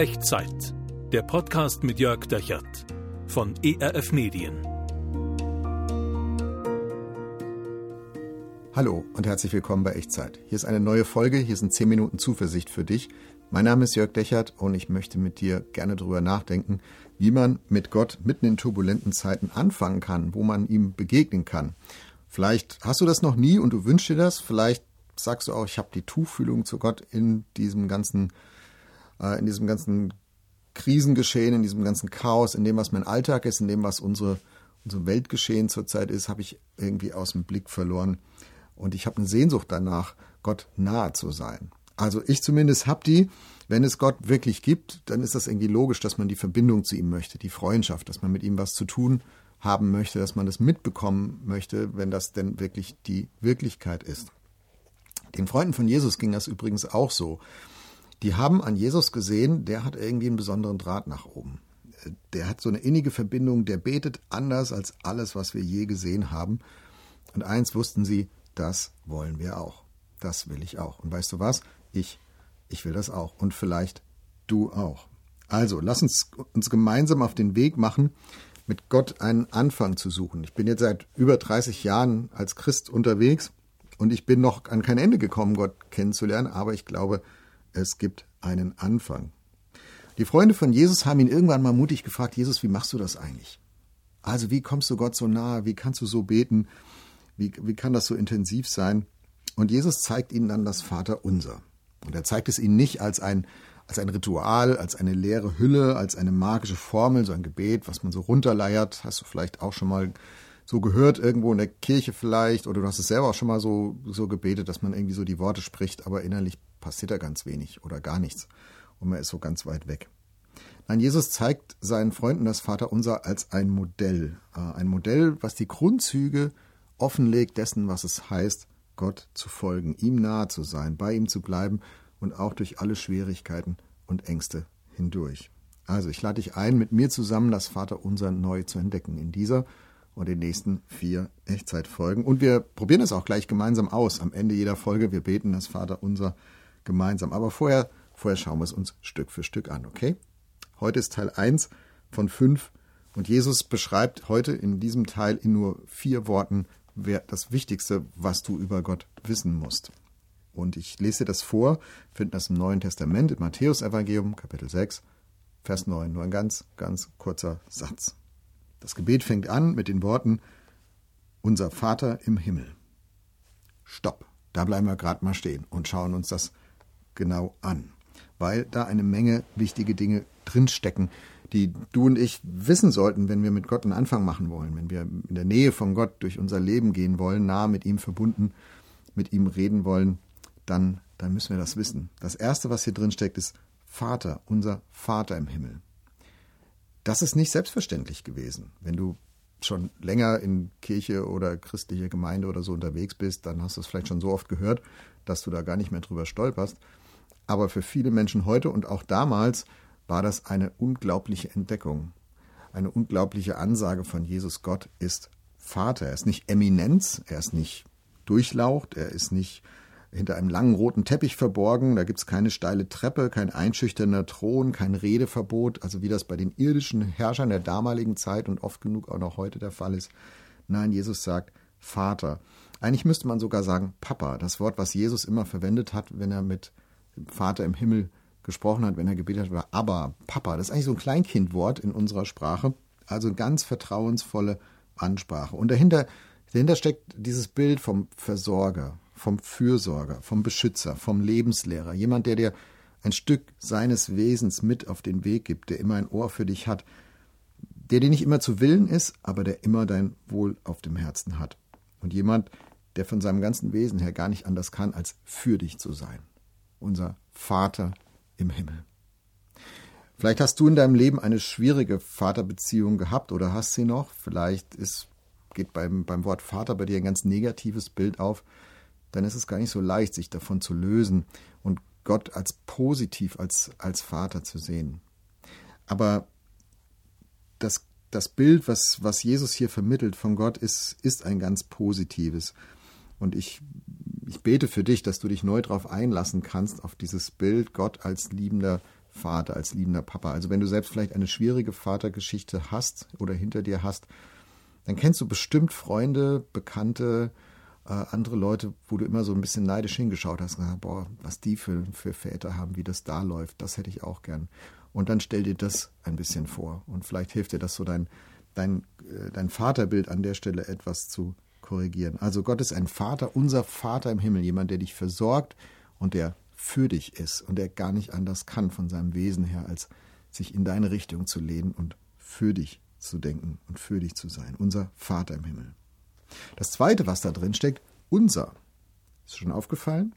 Echtzeit. Der Podcast mit Jörg Dechert von ERF Medien. Hallo und herzlich willkommen bei Echtzeit. Hier ist eine neue Folge, hier sind 10 Minuten Zuversicht für dich. Mein Name ist Jörg Dechert und ich möchte mit dir gerne darüber nachdenken, wie man mit Gott mitten in turbulenten Zeiten anfangen kann, wo man ihm begegnen kann. Vielleicht hast du das noch nie und du wünschst dir das, vielleicht sagst du auch, ich habe die Tuchfühlung zu Gott in diesem ganzen, äh, in diesem ganzen Krisengeschehen, in diesem ganzen Chaos, in dem, was mein Alltag ist, in dem, was unsere, unser Weltgeschehen zurzeit ist, habe ich irgendwie aus dem Blick verloren. Und ich habe eine Sehnsucht danach, Gott nahe zu sein. Also ich zumindest habe die. Wenn es Gott wirklich gibt, dann ist das irgendwie logisch, dass man die Verbindung zu ihm möchte, die Freundschaft, dass man mit ihm was zu tun haben möchte, dass man das mitbekommen möchte, wenn das denn wirklich die Wirklichkeit ist. Den Freunden von Jesus ging das übrigens auch so. Die haben an Jesus gesehen, der hat irgendwie einen besonderen Draht nach oben. Der hat so eine innige Verbindung, der betet anders als alles, was wir je gesehen haben. Und eins wussten sie, das wollen wir auch. Das will ich auch. Und weißt du was? Ich, ich will das auch. Und vielleicht du auch. Also, lass uns uns gemeinsam auf den Weg machen, mit Gott einen Anfang zu suchen. Ich bin jetzt seit über 30 Jahren als Christ unterwegs und ich bin noch an kein Ende gekommen, Gott kennenzulernen, aber ich glaube, es gibt einen Anfang. Die Freunde von Jesus haben ihn irgendwann mal mutig gefragt, Jesus, wie machst du das eigentlich? Also wie kommst du Gott so nahe? Wie kannst du so beten? Wie, wie kann das so intensiv sein? Und Jesus zeigt ihnen dann das Vaterunser. Und er zeigt es ihnen nicht als ein, als ein Ritual, als eine leere Hülle, als eine magische Formel, so ein Gebet, was man so runterleiert. Hast du vielleicht auch schon mal so gehört, irgendwo in der Kirche vielleicht, oder du hast es selber auch schon mal so, so gebetet, dass man irgendwie so die Worte spricht, aber innerlich passiert da ganz wenig oder gar nichts. Und man ist so ganz weit weg. Nein, Jesus zeigt seinen Freunden das Vaterunser als ein Modell. Äh, ein Modell, was die Grundzüge offenlegt dessen, was es heißt, Gott zu folgen, ihm nahe zu sein, bei ihm zu bleiben und auch durch alle Schwierigkeiten und Ängste hindurch. Also ich lade dich ein, mit mir zusammen das Vaterunser neu zu entdecken in dieser und den nächsten vier Echtzeitfolgen. Und wir probieren es auch gleich gemeinsam aus. Am Ende jeder Folge, wir beten das Vaterunser gemeinsam. Aber vorher, vorher schauen wir es uns Stück für Stück an, okay? Heute ist Teil 1 von 5 und Jesus beschreibt heute in diesem Teil in nur vier Worten das Wichtigste, was du über Gott wissen musst. Und ich lese dir das vor, finden das im Neuen Testament, im Matthäus-Evangelium, Kapitel 6, Vers 9. Nur ein ganz, ganz kurzer Satz. Das Gebet fängt an mit den Worten Unser Vater im Himmel. Stopp. Da bleiben wir gerade mal stehen und schauen uns das genau an, weil da eine Menge wichtige Dinge drinstecken, die du und ich wissen sollten, wenn wir mit Gott einen Anfang machen wollen, wenn wir in der Nähe von Gott durch unser Leben gehen wollen, nah mit ihm verbunden, mit ihm reden wollen, dann, dann müssen wir das wissen. Das Erste, was hier drin steckt, ist Vater, unser Vater im Himmel das ist nicht selbstverständlich gewesen. Wenn du schon länger in Kirche oder christliche Gemeinde oder so unterwegs bist, dann hast du es vielleicht schon so oft gehört, dass du da gar nicht mehr drüber stolperst. Aber für viele Menschen heute und auch damals war das eine unglaubliche Entdeckung. Eine unglaubliche Ansage von Jesus Gott ist Vater. Er ist nicht Eminenz, er ist nicht durchlaucht, er ist nicht hinter einem langen roten Teppich verborgen. Da gibt es keine steile Treppe, kein einschüchternder Thron, kein Redeverbot, also wie das bei den irdischen Herrschern der damaligen Zeit und oft genug auch noch heute der Fall ist. Nein, Jesus sagt Vater. Eigentlich müsste man sogar sagen Papa, das Wort, was Jesus immer verwendet hat, wenn er mit Vater im Himmel gesprochen hat, wenn er gebetet hat, war aber Papa. Das ist eigentlich so ein Kleinkindwort in unserer Sprache, also ganz vertrauensvolle Ansprache. Und dahinter, dahinter steckt dieses Bild vom Versorger, vom Fürsorger, vom Beschützer, vom Lebenslehrer, jemand, der dir ein Stück seines Wesens mit auf den Weg gibt, der immer ein Ohr für dich hat, der dir nicht immer zu Willen ist, aber der immer dein Wohl auf dem Herzen hat. Und jemand, der von seinem ganzen Wesen her gar nicht anders kann, als für dich zu sein. Unser Vater im Himmel. Vielleicht hast du in deinem Leben eine schwierige Vaterbeziehung gehabt oder hast sie noch. Vielleicht ist, geht beim, beim Wort Vater bei dir ein ganz negatives Bild auf dann ist es gar nicht so leicht, sich davon zu lösen und Gott als positiv, als, als Vater zu sehen. Aber das, das Bild, was, was Jesus hier vermittelt von Gott, ist, ist ein ganz positives. Und ich, ich bete für dich, dass du dich neu darauf einlassen kannst, auf dieses Bild Gott als liebender Vater, als liebender Papa. Also wenn du selbst vielleicht eine schwierige Vatergeschichte hast oder hinter dir hast, dann kennst du bestimmt Freunde, Bekannte, äh, andere Leute, wo du immer so ein bisschen neidisch hingeschaut hast gesagt, boah, was die für, für Väter haben, wie das da läuft, das hätte ich auch gern. Und dann stell dir das ein bisschen vor. Und vielleicht hilft dir das so dein, dein, äh, dein Vaterbild an der Stelle etwas zu korrigieren. Also Gott ist ein Vater, unser Vater im Himmel, jemand, der dich versorgt und der für dich ist und der gar nicht anders kann von seinem Wesen her, als sich in deine Richtung zu lehnen und für dich zu denken und für dich zu sein. Unser Vater im Himmel. Das zweite, was da drin steckt, unser. Ist schon aufgefallen?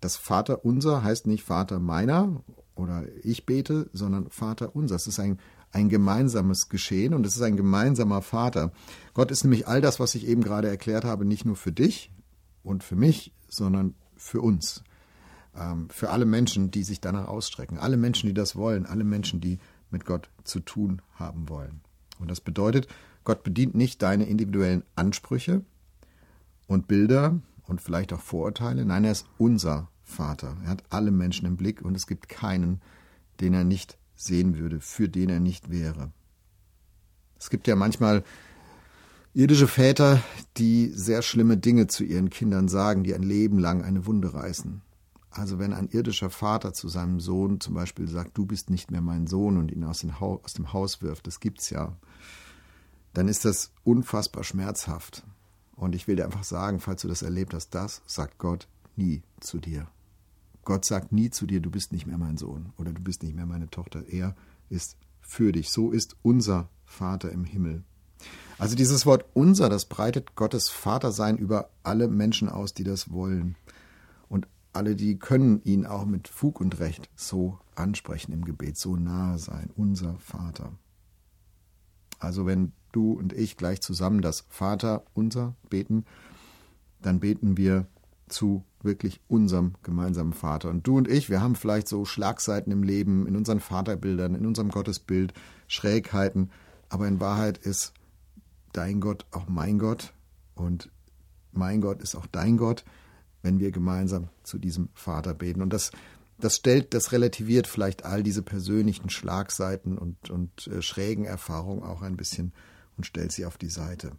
Das Vater unser heißt nicht Vater meiner oder ich bete, sondern Vater unser. Es ist ein, ein gemeinsames Geschehen und es ist ein gemeinsamer Vater. Gott ist nämlich all das, was ich eben gerade erklärt habe, nicht nur für dich und für mich, sondern für uns. Ähm, für alle Menschen, die sich danach ausstrecken. Alle Menschen, die das wollen. Alle Menschen, die mit Gott zu tun haben wollen. Und das bedeutet, Gott bedient nicht deine individuellen Ansprüche und Bilder und vielleicht auch Vorurteile. Nein, er ist unser Vater. Er hat alle Menschen im Blick und es gibt keinen, den er nicht sehen würde, für den er nicht wäre. Es gibt ja manchmal irdische Väter, die sehr schlimme Dinge zu ihren Kindern sagen, die ein Leben lang eine Wunde reißen. Also wenn ein irdischer Vater zu seinem Sohn zum Beispiel sagt, du bist nicht mehr mein Sohn und ihn aus, aus dem Haus wirft, das gibt's ja, dann ist das unfassbar schmerzhaft. Und ich will dir einfach sagen, falls du das erlebt hast, das sagt Gott nie zu dir. Gott sagt nie zu dir, du bist nicht mehr mein Sohn oder du bist nicht mehr meine Tochter. Er ist für dich. So ist unser Vater im Himmel. Also dieses Wort unser, das breitet Gottes Vatersein über alle Menschen aus, die das wollen. Und alle, die können ihn auch mit Fug und Recht so ansprechen im Gebet, so nahe sein. Unser Vater. Also wenn du und ich gleich zusammen das Vater unser beten, dann beten wir zu wirklich unserem gemeinsamen Vater. Und du und ich, wir haben vielleicht so Schlagseiten im Leben, in unseren Vaterbildern, in unserem Gottesbild, Schrägheiten, aber in Wahrheit ist dein Gott auch mein Gott und mein Gott ist auch dein Gott, wenn wir gemeinsam zu diesem Vater beten. Und das, das stellt, das relativiert vielleicht all diese persönlichen Schlagseiten und, und äh, schrägen Erfahrungen auch ein bisschen und stellt sie auf die Seite.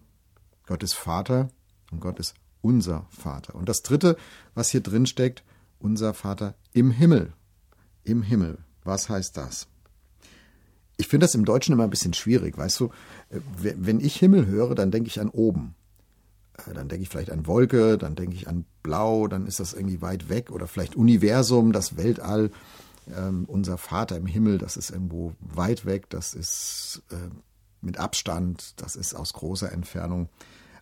Gott ist Vater und Gott ist unser Vater. Und das dritte, was hier drin steckt, unser Vater im Himmel. Im Himmel. Was heißt das? Ich finde das im Deutschen immer ein bisschen schwierig, weißt du? Äh, wenn ich Himmel höre, dann denke ich an oben. Äh, dann denke ich vielleicht an Wolke, dann denke ich an Blau, dann ist das irgendwie weit weg oder vielleicht Universum, das Weltall. Ähm, unser Vater im Himmel, das ist irgendwo weit weg, das ist äh, mit Abstand, das ist aus großer Entfernung.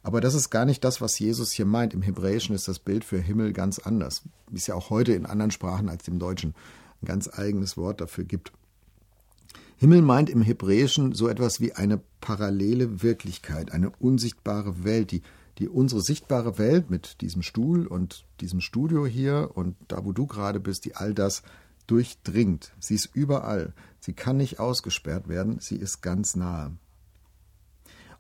Aber das ist gar nicht das, was Jesus hier meint. Im Hebräischen ist das Bild für Himmel ganz anders, wie es ja auch heute in anderen Sprachen als dem Deutschen ein ganz eigenes Wort dafür gibt. Himmel meint im Hebräischen so etwas wie eine parallele Wirklichkeit, eine unsichtbare Welt, die, die unsere sichtbare Welt mit diesem Stuhl und diesem Studio hier und da, wo du gerade bist, die all das durchdringt. Sie ist überall. Sie kann nicht ausgesperrt werden. Sie ist ganz nahe.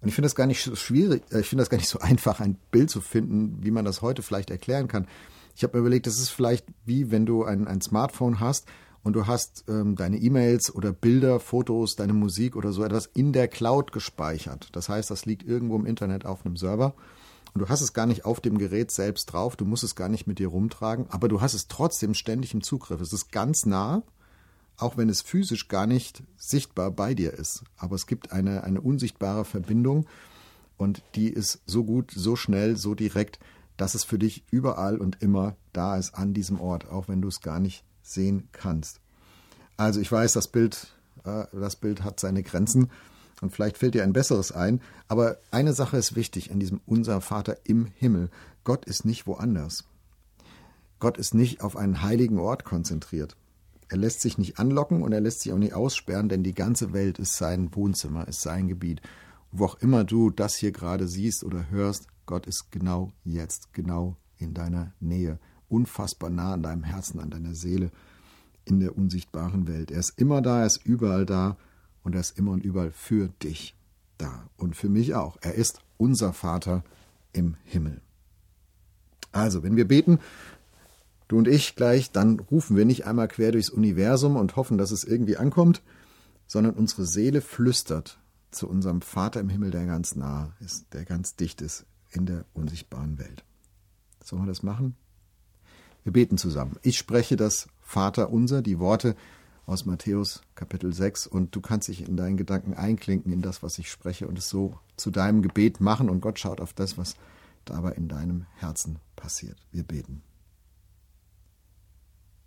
Und ich finde das gar nicht so schwierig, äh, ich finde das gar nicht so einfach, ein Bild zu finden, wie man das heute vielleicht erklären kann. Ich habe mir überlegt, das ist vielleicht wie wenn du ein, ein Smartphone hast und du hast ähm, deine E-Mails oder Bilder, Fotos, deine Musik oder so etwas in der Cloud gespeichert. Das heißt, das liegt irgendwo im Internet auf einem Server und du hast es gar nicht auf dem Gerät selbst drauf, du musst es gar nicht mit dir rumtragen, aber du hast es trotzdem ständig im Zugriff. Es ist ganz nah auch wenn es physisch gar nicht sichtbar bei dir ist. Aber es gibt eine, eine unsichtbare Verbindung und die ist so gut, so schnell, so direkt, dass es für dich überall und immer da ist an diesem Ort, auch wenn du es gar nicht sehen kannst. Also ich weiß, das Bild, äh, das Bild hat seine Grenzen und vielleicht fällt dir ein besseres ein, aber eine Sache ist wichtig in diesem Unser Vater im Himmel. Gott ist nicht woanders. Gott ist nicht auf einen heiligen Ort konzentriert. Er lässt sich nicht anlocken und er lässt sich auch nicht aussperren, denn die ganze Welt ist sein Wohnzimmer, ist sein Gebiet. Wo auch immer du das hier gerade siehst oder hörst, Gott ist genau jetzt, genau in deiner Nähe, unfassbar nah an deinem Herzen, an deiner Seele, in der unsichtbaren Welt. Er ist immer da, er ist überall da und er ist immer und überall für dich da und für mich auch. Er ist unser Vater im Himmel. Also, wenn wir beten, du und ich gleich, dann rufen wir nicht einmal quer durchs Universum und hoffen, dass es irgendwie ankommt, sondern unsere Seele flüstert zu unserem Vater im Himmel, der ganz nah ist, der ganz dicht ist in der unsichtbaren Welt. Sollen wir das machen? Wir beten zusammen. Ich spreche das Vater unser, die Worte aus Matthäus Kapitel 6 und du kannst dich in deinen Gedanken einklinken in das, was ich spreche und es so zu deinem Gebet machen und Gott schaut auf das, was dabei in deinem Herzen passiert. Wir beten.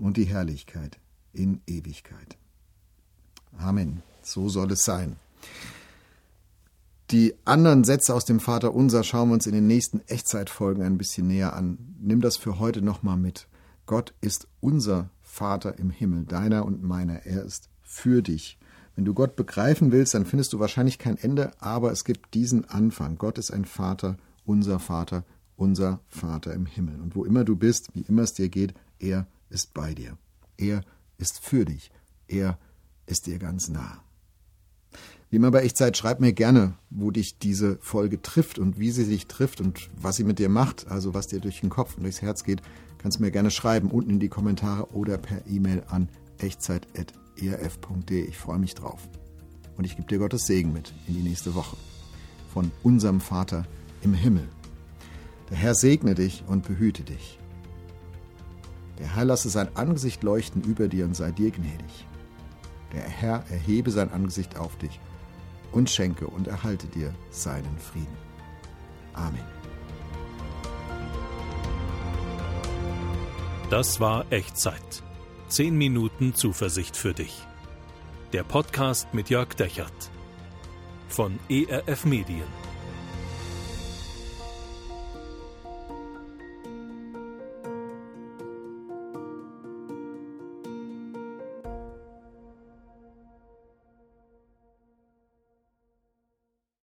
und die Herrlichkeit in Ewigkeit. Amen. So soll es sein. Die anderen Sätze aus dem Vater Unser schauen wir uns in den nächsten Echtzeitfolgen ein bisschen näher an. Nimm das für heute nochmal mit. Gott ist unser Vater im Himmel, deiner und meiner. Er ist für dich. Wenn du Gott begreifen willst, dann findest du wahrscheinlich kein Ende, aber es gibt diesen Anfang. Gott ist ein Vater, unser Vater, unser Vater im Himmel. Und wo immer du bist, wie immer es dir geht, er ist bei dir. Er ist für dich. Er ist dir ganz nah. Wie immer bei Echtzeit, schreib mir gerne, wo dich diese Folge trifft und wie sie dich trifft und was sie mit dir macht, also was dir durch den Kopf und durchs Herz geht, kannst du mir gerne schreiben, unten in die Kommentare oder per E-Mail an echtzeit.erf.de. Ich freue mich drauf. Und ich gebe dir Gottes Segen mit in die nächste Woche. Von unserem Vater im Himmel. Der Herr segne dich und behüte dich. Der Herr lasse sein Angesicht leuchten über dir und sei dir gnädig. Der Herr erhebe sein Angesicht auf dich und schenke und erhalte dir seinen Frieden. Amen. Das war Echtzeit. Zehn Minuten Zuversicht für dich. Der Podcast mit Jörg Dechert von ERF Medien.